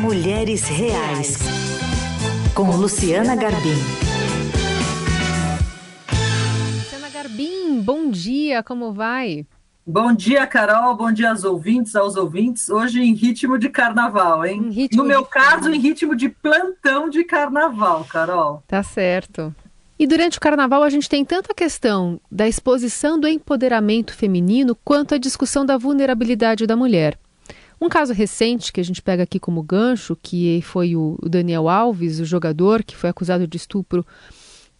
Mulheres Reais, com Luciana Garbim. Luciana Garbim, bom dia, como vai? Bom dia, Carol. Bom dia aos ouvintes, aos ouvintes. Hoje em ritmo de carnaval, hein? no meu caso, em ritmo de plantão de carnaval, Carol. Tá certo. E durante o carnaval a gente tem tanto a questão da exposição do empoderamento feminino quanto a discussão da vulnerabilidade da mulher. Um caso recente que a gente pega aqui como gancho, que foi o Daniel Alves, o jogador que foi acusado de estupro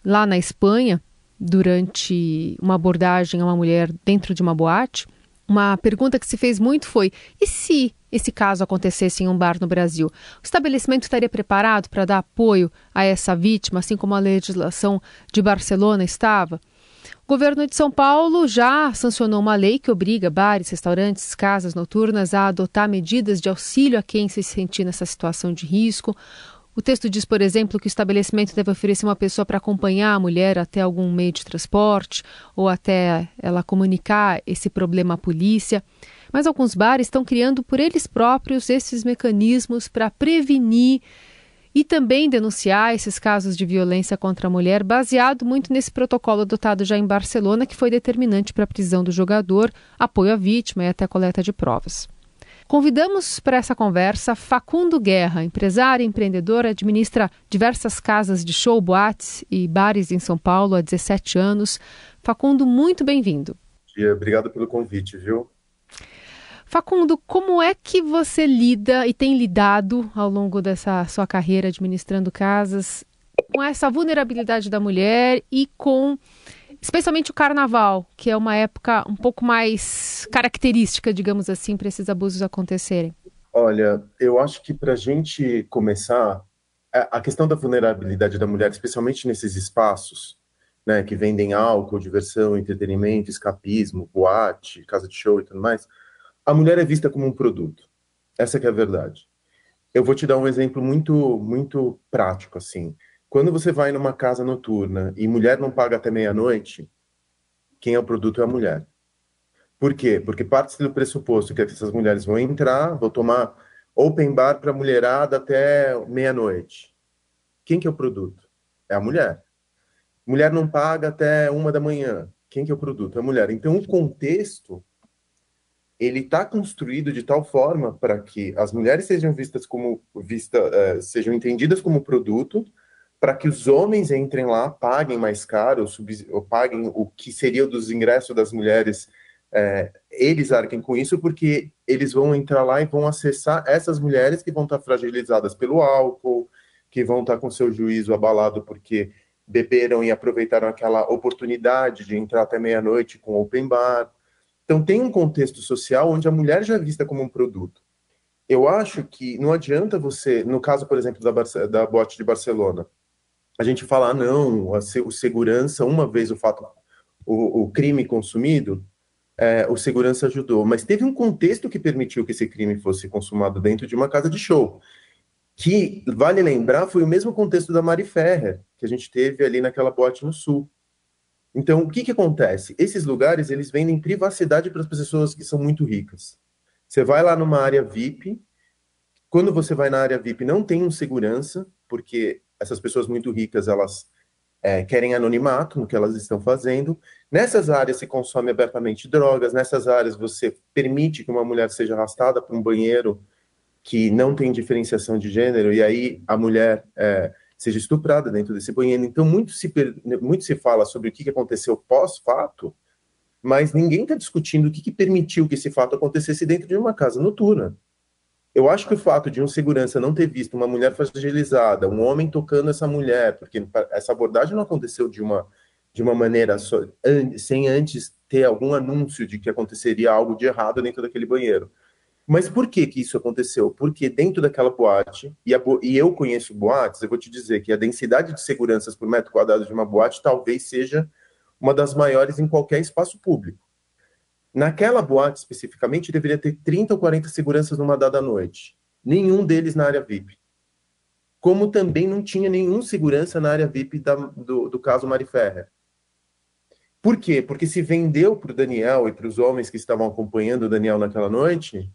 lá na Espanha durante uma abordagem a uma mulher dentro de uma boate. Uma pergunta que se fez muito foi: e se esse caso acontecesse em um bar no Brasil? O estabelecimento estaria preparado para dar apoio a essa vítima, assim como a legislação de Barcelona estava? O governo de São Paulo já sancionou uma lei que obriga bares, restaurantes, casas noturnas a adotar medidas de auxílio a quem se sentir nessa situação de risco. O texto diz, por exemplo, que o estabelecimento deve oferecer uma pessoa para acompanhar a mulher até algum meio de transporte ou até ela comunicar esse problema à polícia. Mas alguns bares estão criando por eles próprios esses mecanismos para prevenir e também denunciar esses casos de violência contra a mulher, baseado muito nesse protocolo adotado já em Barcelona, que foi determinante para a prisão do jogador, apoio à vítima e até coleta de provas. Convidamos para essa conversa Facundo Guerra, empresário empreendedor, administra diversas casas de show, boates e bares em São Paulo há 17 anos. Facundo, muito bem-vindo. Obrigado pelo convite, viu? Facundo, como é que você lida e tem lidado ao longo dessa sua carreira administrando casas com essa vulnerabilidade da mulher e com especialmente o carnaval, que é uma época um pouco mais característica, digamos assim, para esses abusos acontecerem? Olha, eu acho que para a gente começar, a questão da vulnerabilidade da mulher, especialmente nesses espaços, né, que vendem álcool, diversão, entretenimento, escapismo, boate, casa de show e tudo mais, a mulher é vista como um produto. Essa é a verdade. Eu vou te dar um exemplo muito, muito prático, assim. Quando você vai numa casa noturna e mulher não paga até meia-noite, quem é o produto é a mulher. Por quê? Porque parte do pressuposto que essas mulheres vão entrar, vão tomar open bar para mulherada até meia-noite. Quem que é o produto? É a mulher. Mulher não paga até uma da manhã. Quem que é o produto? É a mulher. Então, o contexto ele está construído de tal forma para que as mulheres sejam vistas como vista, uh, sejam entendidas como produto, para que os homens entrem lá, paguem mais caro, ou paguem o que seria dos ingressos das mulheres, é, eles arquem com isso, porque eles vão entrar lá e vão acessar essas mulheres que vão estar fragilizadas pelo álcool, que vão estar com seu juízo abalado porque beberam e aproveitaram aquela oportunidade de entrar até meia-noite com open bar. Então, tem um contexto social onde a mulher já é vista como um produto. Eu acho que não adianta você, no caso, por exemplo, da, da boate de Barcelona, a gente falar, não, a, o segurança, uma vez o fato, o, o crime consumido, é, o segurança ajudou, mas teve um contexto que permitiu que esse crime fosse consumado dentro de uma casa de show, que, vale lembrar, foi o mesmo contexto da Mari Ferrer, que a gente teve ali naquela boate no Sul. Então, o que, que acontece? Esses lugares, eles vendem privacidade para as pessoas que são muito ricas. Você vai lá numa área VIP, quando você vai na área VIP, não tem um segurança, porque essas pessoas muito ricas, elas é, querem anonimato no que elas estão fazendo. Nessas áreas se consome abertamente drogas, nessas áreas você permite que uma mulher seja arrastada para um banheiro que não tem diferenciação de gênero, e aí a mulher é, seja estuprada dentro desse banheiro. Então, muito se, muito se fala sobre o que aconteceu pós-fato, mas ninguém está discutindo o que, que permitiu que esse fato acontecesse dentro de uma casa noturna. Eu acho que o fato de um segurança não ter visto uma mulher fragilizada, um homem tocando essa mulher, porque essa abordagem não aconteceu de uma, de uma maneira só, sem antes ter algum anúncio de que aconteceria algo de errado dentro daquele banheiro. Mas por que que isso aconteceu? Porque dentro daquela boate, e, bo e, eu conheço boates, eu vou te dizer que a densidade de seguranças por metro quadrado de uma boate talvez seja uma das maiores em qualquer espaço público. Naquela boate, especificamente, deveria ter 30 ou 40 seguranças numa dada noite. Nenhum deles na área VIP. Como também não tinha nenhum segurança na área VIP da, do, do caso Mari Ferrer. Por quê? Porque se vendeu para o Daniel e para os homens que estavam acompanhando o Daniel naquela noite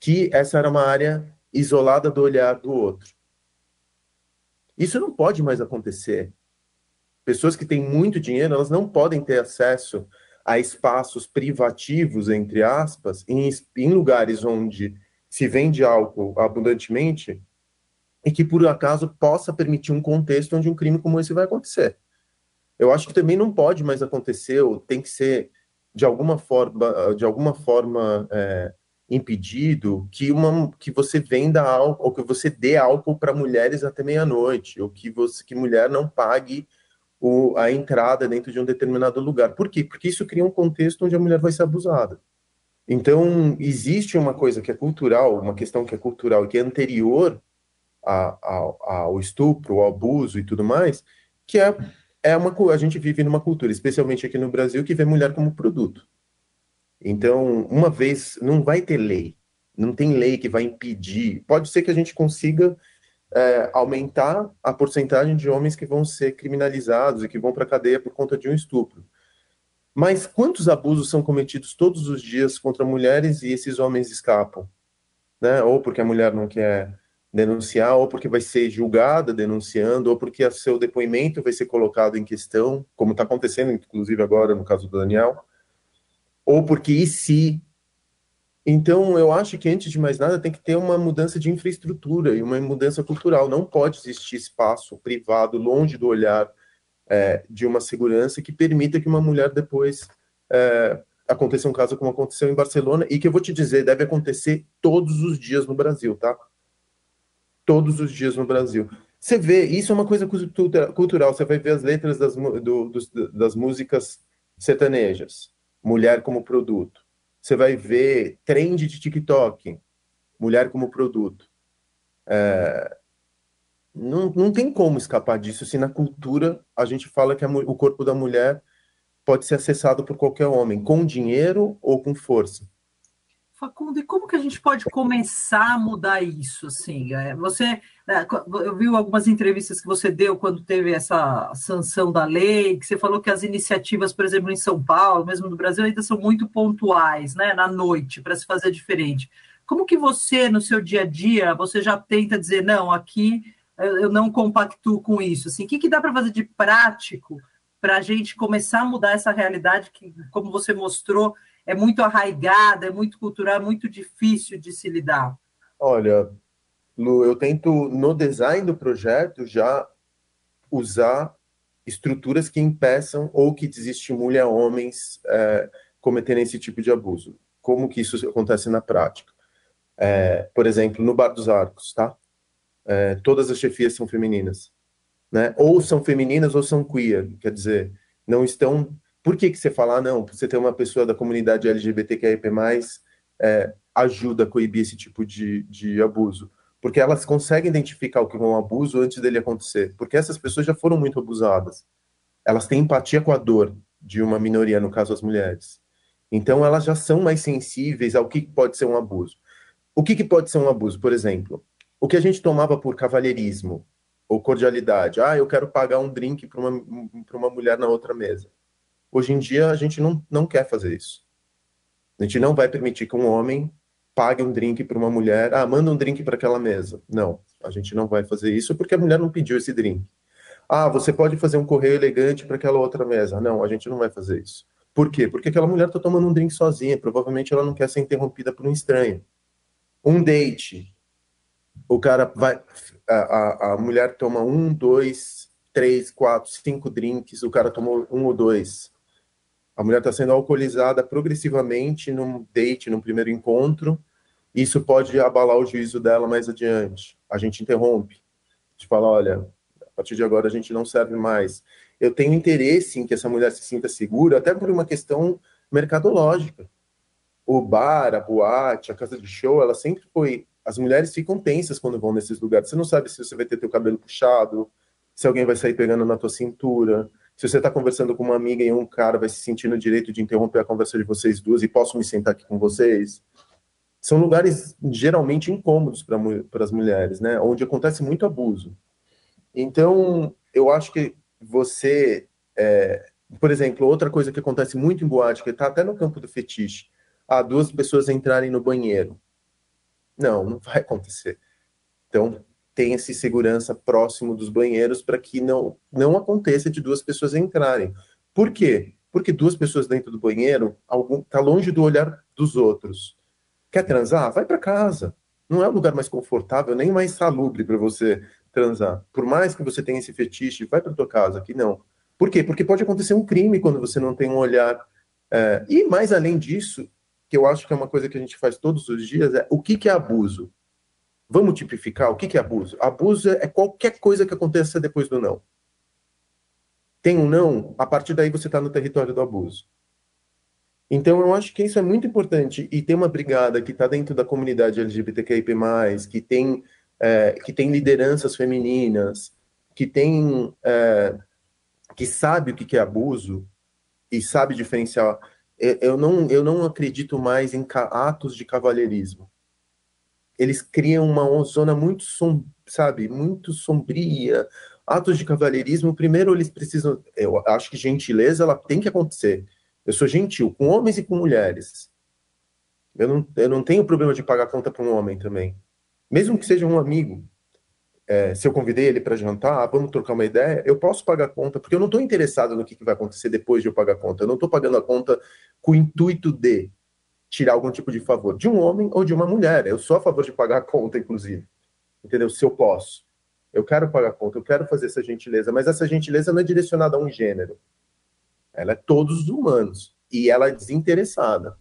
que essa era uma área isolada do olhar do outro. Isso não pode mais acontecer. Pessoas que têm muito dinheiro, elas não podem ter acesso a espaços privativos, entre aspas, em, em lugares onde se vende álcool abundantemente e que, por acaso, possa permitir um contexto onde um crime como esse vai acontecer. Eu acho que também não pode mais acontecer, ou tem que ser, de alguma forma, de alguma forma é, impedido que, uma, que você venda álcool, ou que você dê álcool para mulheres até meia-noite, ou que, você, que mulher não pague o, a entrada dentro de um determinado lugar. Por quê? Porque isso cria um contexto onde a mulher vai ser abusada. Então, existe uma coisa que é cultural, uma questão que é cultural e que é anterior a, a, ao estupro, ao abuso e tudo mais, que é, é uma a gente vive numa cultura, especialmente aqui no Brasil, que vê mulher como produto. Então, uma vez, não vai ter lei, não tem lei que vai impedir. Pode ser que a gente consiga é, aumentar a porcentagem de homens que vão ser criminalizados e que vão para a cadeia por conta de um estupro. Mas quantos abusos são cometidos todos os dias contra mulheres e esses homens escapam? Né? Ou porque a mulher não quer denunciar, ou porque vai ser julgada denunciando, ou porque seu depoimento vai ser colocado em questão, como está acontecendo, inclusive agora no caso do Daniel, ou porque e se. Então, eu acho que antes de mais nada tem que ter uma mudança de infraestrutura e uma mudança cultural. Não pode existir espaço privado longe do olhar é, de uma segurança que permita que uma mulher depois é, aconteça um caso como aconteceu em Barcelona e que eu vou te dizer deve acontecer todos os dias no Brasil, tá? Todos os dias no Brasil. Você vê, isso é uma coisa cultural. Você vai ver as letras das, do, dos, das músicas sertanejas mulher como produto. Você vai ver trend de TikTok, mulher como produto. É, não, não tem como escapar disso se na cultura a gente fala que a, o corpo da mulher pode ser acessado por qualquer homem, com dinheiro ou com força. Facundo, e como que a gente pode começar a mudar isso? Assim, é, você, né, eu vi algumas entrevistas que você deu quando teve essa sanção da lei, que você falou que as iniciativas, por exemplo, em São Paulo, mesmo no Brasil, ainda são muito pontuais, né, na noite, para se fazer diferente. Como que você, no seu dia a dia, você já tenta dizer, não, aqui eu não compactuo com isso? Assim, o que, que dá para fazer de prático para a gente começar a mudar essa realidade que, como você mostrou, é muito arraigada, é muito cultural, é muito difícil de se lidar? Olha, Lu, eu tento, no design do projeto, já usar estruturas que impeçam ou que desestimulem a homens é, cometerem esse tipo de abuso. Como que isso acontece na prática? É, por exemplo, no Bar dos Arcos, tá? É, todas as chefias são femininas, né? Ou são femininas ou são queer, quer dizer, não estão por que, que você fala, ah, não, você ter uma pessoa da comunidade LGBTQIP+, é, ajuda a coibir esse tipo de, de abuso? Porque elas conseguem identificar o que é um abuso antes dele acontecer. Porque essas pessoas já foram muito abusadas. Elas têm empatia com a dor de uma minoria, no caso as mulheres. Então elas já são mais sensíveis ao que pode ser um abuso. O que, que pode ser um abuso, por exemplo? O que a gente tomava por cavalheirismo ou cordialidade. Ah, eu quero pagar um drink para uma, uma mulher na outra mesa. Hoje em dia, a gente não, não quer fazer isso. A gente não vai permitir que um homem pague um drink para uma mulher. Ah, manda um drink para aquela mesa. Não, a gente não vai fazer isso porque a mulher não pediu esse drink. Ah, você pode fazer um correio elegante para aquela outra mesa. Não, a gente não vai fazer isso. Por quê? Porque aquela mulher está tomando um drink sozinha. Provavelmente ela não quer ser interrompida por um estranho. Um date. O cara vai. A, a, a mulher toma um, dois, três, quatro, cinco drinks. O cara tomou um ou dois a mulher está sendo alcoolizada progressivamente num date, num primeiro encontro, isso pode abalar o juízo dela mais adiante. A gente interrompe. A gente fala, olha, a partir de agora a gente não serve mais. Eu tenho interesse em que essa mulher se sinta segura, até por uma questão mercadológica. O bar, a boate, a casa de show, ela sempre foi. As mulheres ficam tensas quando vão nesses lugares. Você não sabe se você vai ter teu cabelo puxado, se alguém vai sair pegando na tua cintura, se você está conversando com uma amiga e um cara vai se sentir no direito de interromper a conversa de vocês duas e posso me sentar aqui com vocês, são lugares geralmente incômodos para as mulheres, né? Onde acontece muito abuso. Então, eu acho que você, é, por exemplo, outra coisa que acontece muito em boate, que está até no campo do fetiche, ah, duas pessoas entrarem no banheiro. Não, não vai acontecer. Então, tenha-se segurança próximo dos banheiros para que não, não aconteça de duas pessoas entrarem. Por quê? Porque duas pessoas dentro do banheiro está longe do olhar dos outros. Quer transar? Vai para casa. Não é o lugar mais confortável, nem mais salubre para você transar. Por mais que você tenha esse fetiche, vai para tua casa. Aqui não. Por quê? Porque pode acontecer um crime quando você não tem um olhar. É... e mais além disso, que eu acho que é uma coisa que a gente faz todos os dias, é o que, que é abuso? Vamos tipificar o que, é abuso? Abuso é qualquer coisa que aconteça depois do não. Tem um não, a partir daí você está no território do abuso. Então, eu acho que isso é muito importante. E tem uma brigada que está dentro da comunidade LGBTQIP, que tem, é, que tem lideranças femininas, que tem. É, que sabe o que é abuso e sabe diferenciar. Eu não, eu não acredito mais em atos de cavalheirismo eles criam uma zona muito, som, sabe, muito sombria. Atos de cavalheirismo, primeiro eles precisam, eu acho que gentileza ela tem que acontecer. Eu sou gentil com homens e com mulheres. Eu não, eu não tenho problema de pagar conta para um homem também. Mesmo que seja um amigo. É, se eu convidei ele para jantar, ah, vamos trocar uma ideia, eu posso pagar conta, porque eu não estou interessado no que, que vai acontecer depois de eu pagar conta. Eu não estou pagando a conta com o intuito de tirar algum tipo de favor de um homem ou de uma mulher. Eu sou a favor de pagar a conta, inclusive. Entendeu? Se eu posso. Eu quero pagar a conta, eu quero fazer essa gentileza, mas essa gentileza não é direcionada a um gênero. Ela é todos os humanos. E ela é desinteressada.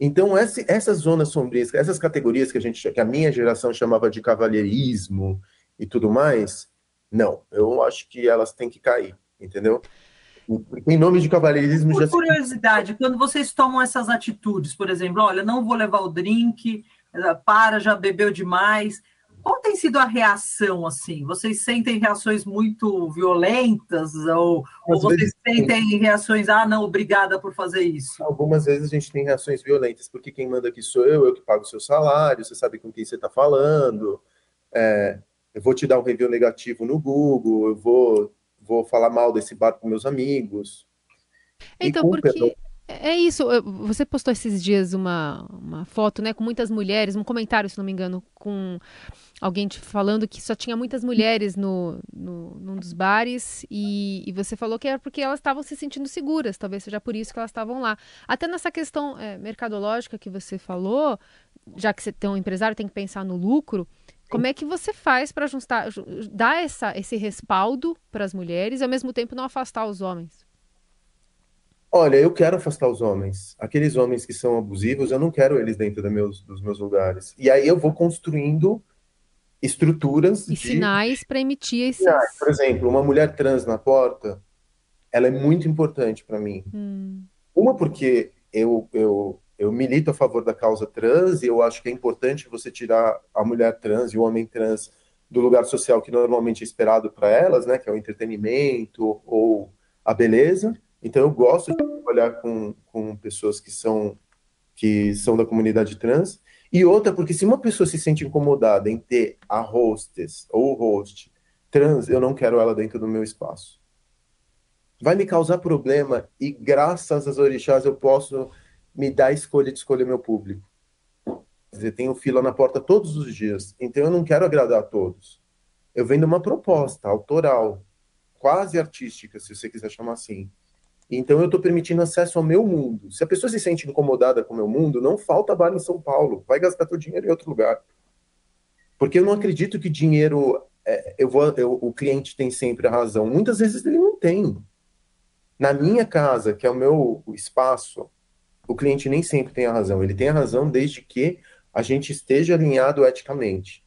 Então, essa, essas zonas sombrias, essas categorias que a gente que a minha geração chamava de cavalheirismo e tudo mais, não, eu acho que elas têm que cair, entendeu? Em nome de cavalheirismo Por já curiosidade, quando vocês tomam essas atitudes, por exemplo, olha, não vou levar o drink, eh, para, já bebeu demais. Qual tem sido a reação assim? Vocês sentem reações muito violentas ou, ou vocês sentem reações, ah, não, obrigada por fazer isso? Algumas vezes a gente tem reações violentas, porque quem manda aqui sou eu, eu que pago o seu salário, você sabe com quem você está falando, é, eu vou te dar um review negativo no Google, eu vou vou falar mal desse bar com meus amigos. Então, porque é isso. Você postou esses dias uma, uma foto, né, com muitas mulheres, um comentário, se não me engano, com alguém te falando que só tinha muitas mulheres no, no num dos bares e, e você falou que era porque elas estavam se sentindo seguras, talvez seja por isso que elas estavam lá. Até nessa questão é, mercadológica que você falou, já que você tem um empresário tem que pensar no lucro, como é que você faz para dar essa, esse respaldo para as mulheres e ao mesmo tempo não afastar os homens? Olha, eu quero afastar os homens. Aqueles homens que são abusivos, eu não quero eles dentro dos meus, dos meus lugares. E aí eu vou construindo estruturas e de... sinais para emitir esses. Por exemplo, uma mulher trans na porta, ela é muito importante para mim. Hum. Uma porque eu, eu eu milito a favor da causa trans e eu acho que é importante você tirar a mulher trans e o homem trans do lugar social que normalmente é esperado para elas, né, que é o entretenimento ou a beleza. Então eu gosto de trabalhar com, com pessoas que são que são da comunidade trans. E outra, porque se uma pessoa se sente incomodada em ter a hostess ou host trans, eu não quero ela dentro do meu espaço. Vai me causar problema e graças às orixás eu posso me dá a escolha de escolher meu público. Quer dizer, tenho fila na porta todos os dias, então eu não quero agradar a todos. Eu vendo uma proposta autoral, quase artística, se você quiser chamar assim. Então eu estou permitindo acesso ao meu mundo. Se a pessoa se sente incomodada com o meu mundo, não falta bar em São Paulo. Vai gastar teu dinheiro em outro lugar. Porque eu não acredito que dinheiro. É, eu vou, eu, o cliente tem sempre a razão. Muitas vezes ele não tem. Na minha casa, que é o meu espaço, o cliente nem sempre tem a razão. Ele tem a razão desde que a gente esteja alinhado eticamente.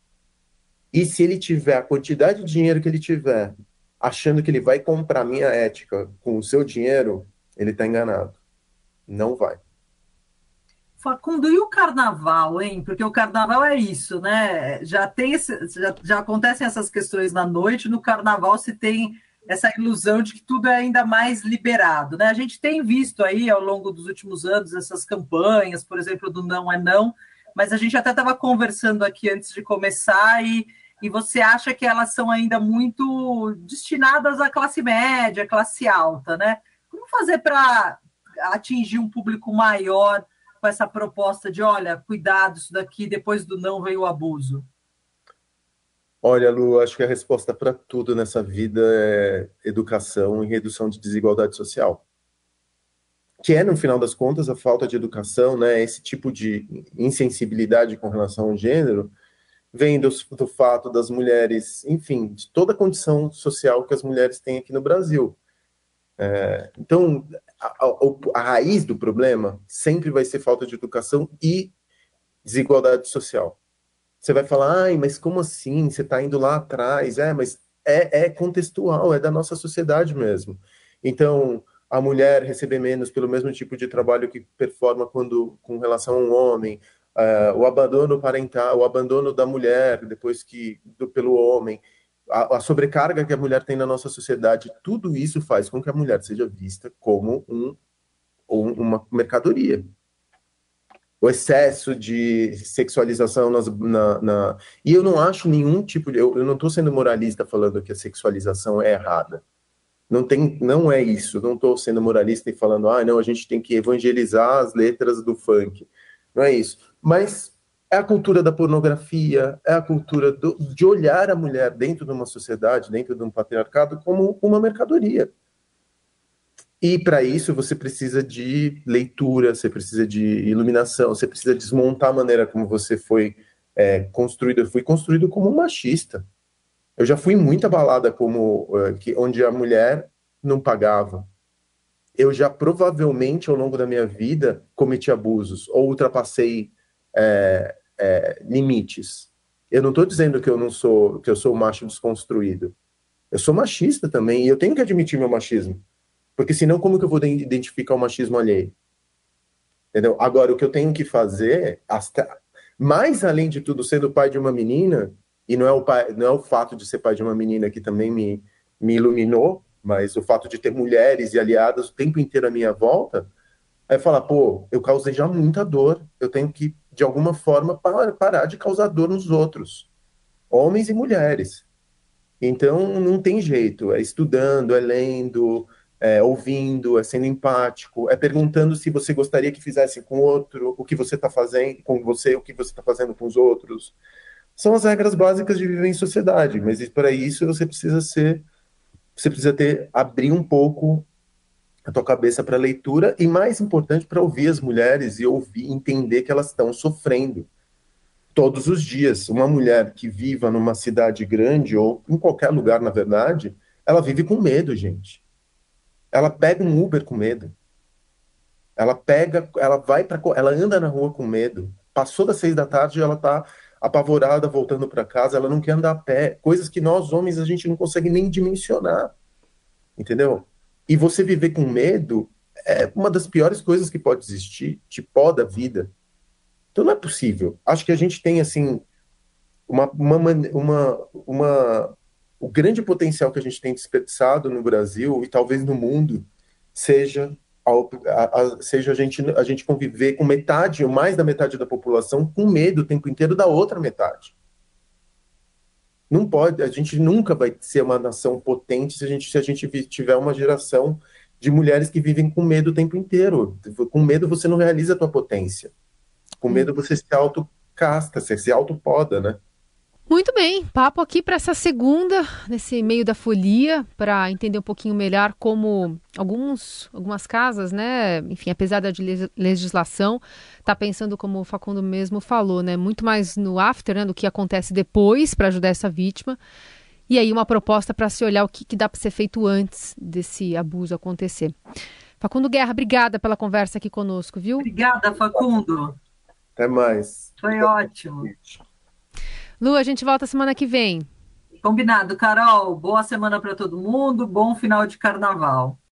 E se ele tiver a quantidade de dinheiro que ele tiver, achando que ele vai comprar minha ética com o seu dinheiro, ele está enganado. Não vai. Facundo, e o carnaval, hein? Porque o carnaval é isso, né? Já tem esse, já, já acontecem essas questões na noite, no carnaval se tem essa ilusão de que tudo é ainda mais liberado. Né? A gente tem visto aí ao longo dos últimos anos essas campanhas, por exemplo, do não é não, mas a gente até estava conversando aqui antes de começar e, e você acha que elas são ainda muito destinadas à classe média, classe alta, né? Como fazer para atingir um público maior com essa proposta de, olha, cuidado, isso daqui, depois do não veio o abuso? Olha, Lu, acho que a resposta para tudo nessa vida é educação e redução de desigualdade social. Que é, no final das contas, a falta de educação, né? Esse tipo de insensibilidade com relação ao gênero, vem do, do fato das mulheres, enfim, de toda a condição social que as mulheres têm aqui no Brasil. É, então, a, a, a raiz do problema sempre vai ser falta de educação e desigualdade social. Você vai falar, ai, mas como assim? Você está indo lá atrás? É, mas é, é contextual, é da nossa sociedade mesmo. Então, a mulher receber menos pelo mesmo tipo de trabalho que performa quando com relação a um homem, uh, o abandono parental, o abandono da mulher depois que do, pelo homem, a, a, sobrecarga que a mulher tem na nossa sociedade, tudo isso faz com que a mulher seja vista como um, um uma mercadoria o excesso de sexualização nas, na, na, E eu não acho nenhum tipo de. Eu, eu não estou sendo moralista falando que a sexualização é errada. Não, tem, não é isso. Não estou sendo moralista e falando, ah, não, a gente tem que evangelizar as letras do funk. Não é isso. Mas é a cultura da pornografia, é a cultura do, de olhar a mulher dentro de uma sociedade, dentro de um patriarcado, como uma mercadoria. E para isso você precisa de leitura, você precisa de iluminação, você precisa desmontar a maneira como você foi é, construído. Eu fui construído como um machista. Eu já fui muito abalada como uh, que, onde a mulher não pagava. Eu já provavelmente ao longo da minha vida cometi abusos ou ultrapassei é, é, limites. Eu não estou dizendo que eu não sou que eu sou macho desconstruído. Eu sou machista também e eu tenho que admitir meu machismo. Porque senão, como que eu vou identificar o machismo alheio? Entendeu? Agora, o que eu tenho que fazer, mais além de tudo, sendo pai de uma menina, e não é o, pai, não é o fato de ser pai de uma menina que também me, me iluminou, mas o fato de ter mulheres e aliadas o tempo inteiro à minha volta, é falar, pô, eu causei já muita dor, eu tenho que, de alguma forma, parar de causar dor nos outros, homens e mulheres. Então, não tem jeito, é estudando, é lendo, é, ouvindo, é sendo empático, é perguntando se você gostaria que fizesse com outro, o que você está fazendo com você, o que você está fazendo com os outros. São as regras básicas de viver em sociedade, mas para isso você precisa ser, você precisa ter abrir um pouco a tua cabeça para leitura e mais importante para ouvir as mulheres e ouvir, entender que elas estão sofrendo todos os dias. Uma mulher que viva numa cidade grande ou em qualquer lugar, na verdade, ela vive com medo, gente ela pega um Uber com medo. Ela pega, ela vai para, ela anda na rua com medo. Passou das seis da tarde, ela tá apavorada voltando para casa, ela não quer andar a pé. Coisas que nós homens a gente não consegue nem dimensionar, entendeu? E você viver com medo é uma das piores coisas que pode existir, te poda a vida. Então não é possível. Acho que a gente tem assim uma, uma, uma, uma o grande potencial que a gente tem desperdiçado no Brasil e talvez no mundo seja a, a, a, seja a gente, a gente conviver com metade ou mais da metade da população com medo o tempo inteiro da outra metade. Não pode, a gente nunca vai ser uma nação potente se a gente, se a gente tiver uma geração de mulheres que vivem com medo o tempo inteiro. Com medo você não realiza a tua potência. Com medo você se autocasta, você se autopoda, né? Muito bem, papo aqui para essa segunda, nesse meio da folia, para entender um pouquinho melhor como alguns, algumas casas, né, enfim, apesar da legislação, tá pensando como o Facundo mesmo falou, né, muito mais no after, né, do que acontece depois para ajudar essa vítima. E aí uma proposta para se olhar o que, que dá para ser feito antes desse abuso acontecer. Facundo Guerra, obrigada pela conversa aqui conosco, viu? Obrigada, Facundo. Até mais. Foi ótimo. Lu, a gente volta semana que vem. Combinado, Carol. Boa semana para todo mundo, bom final de carnaval.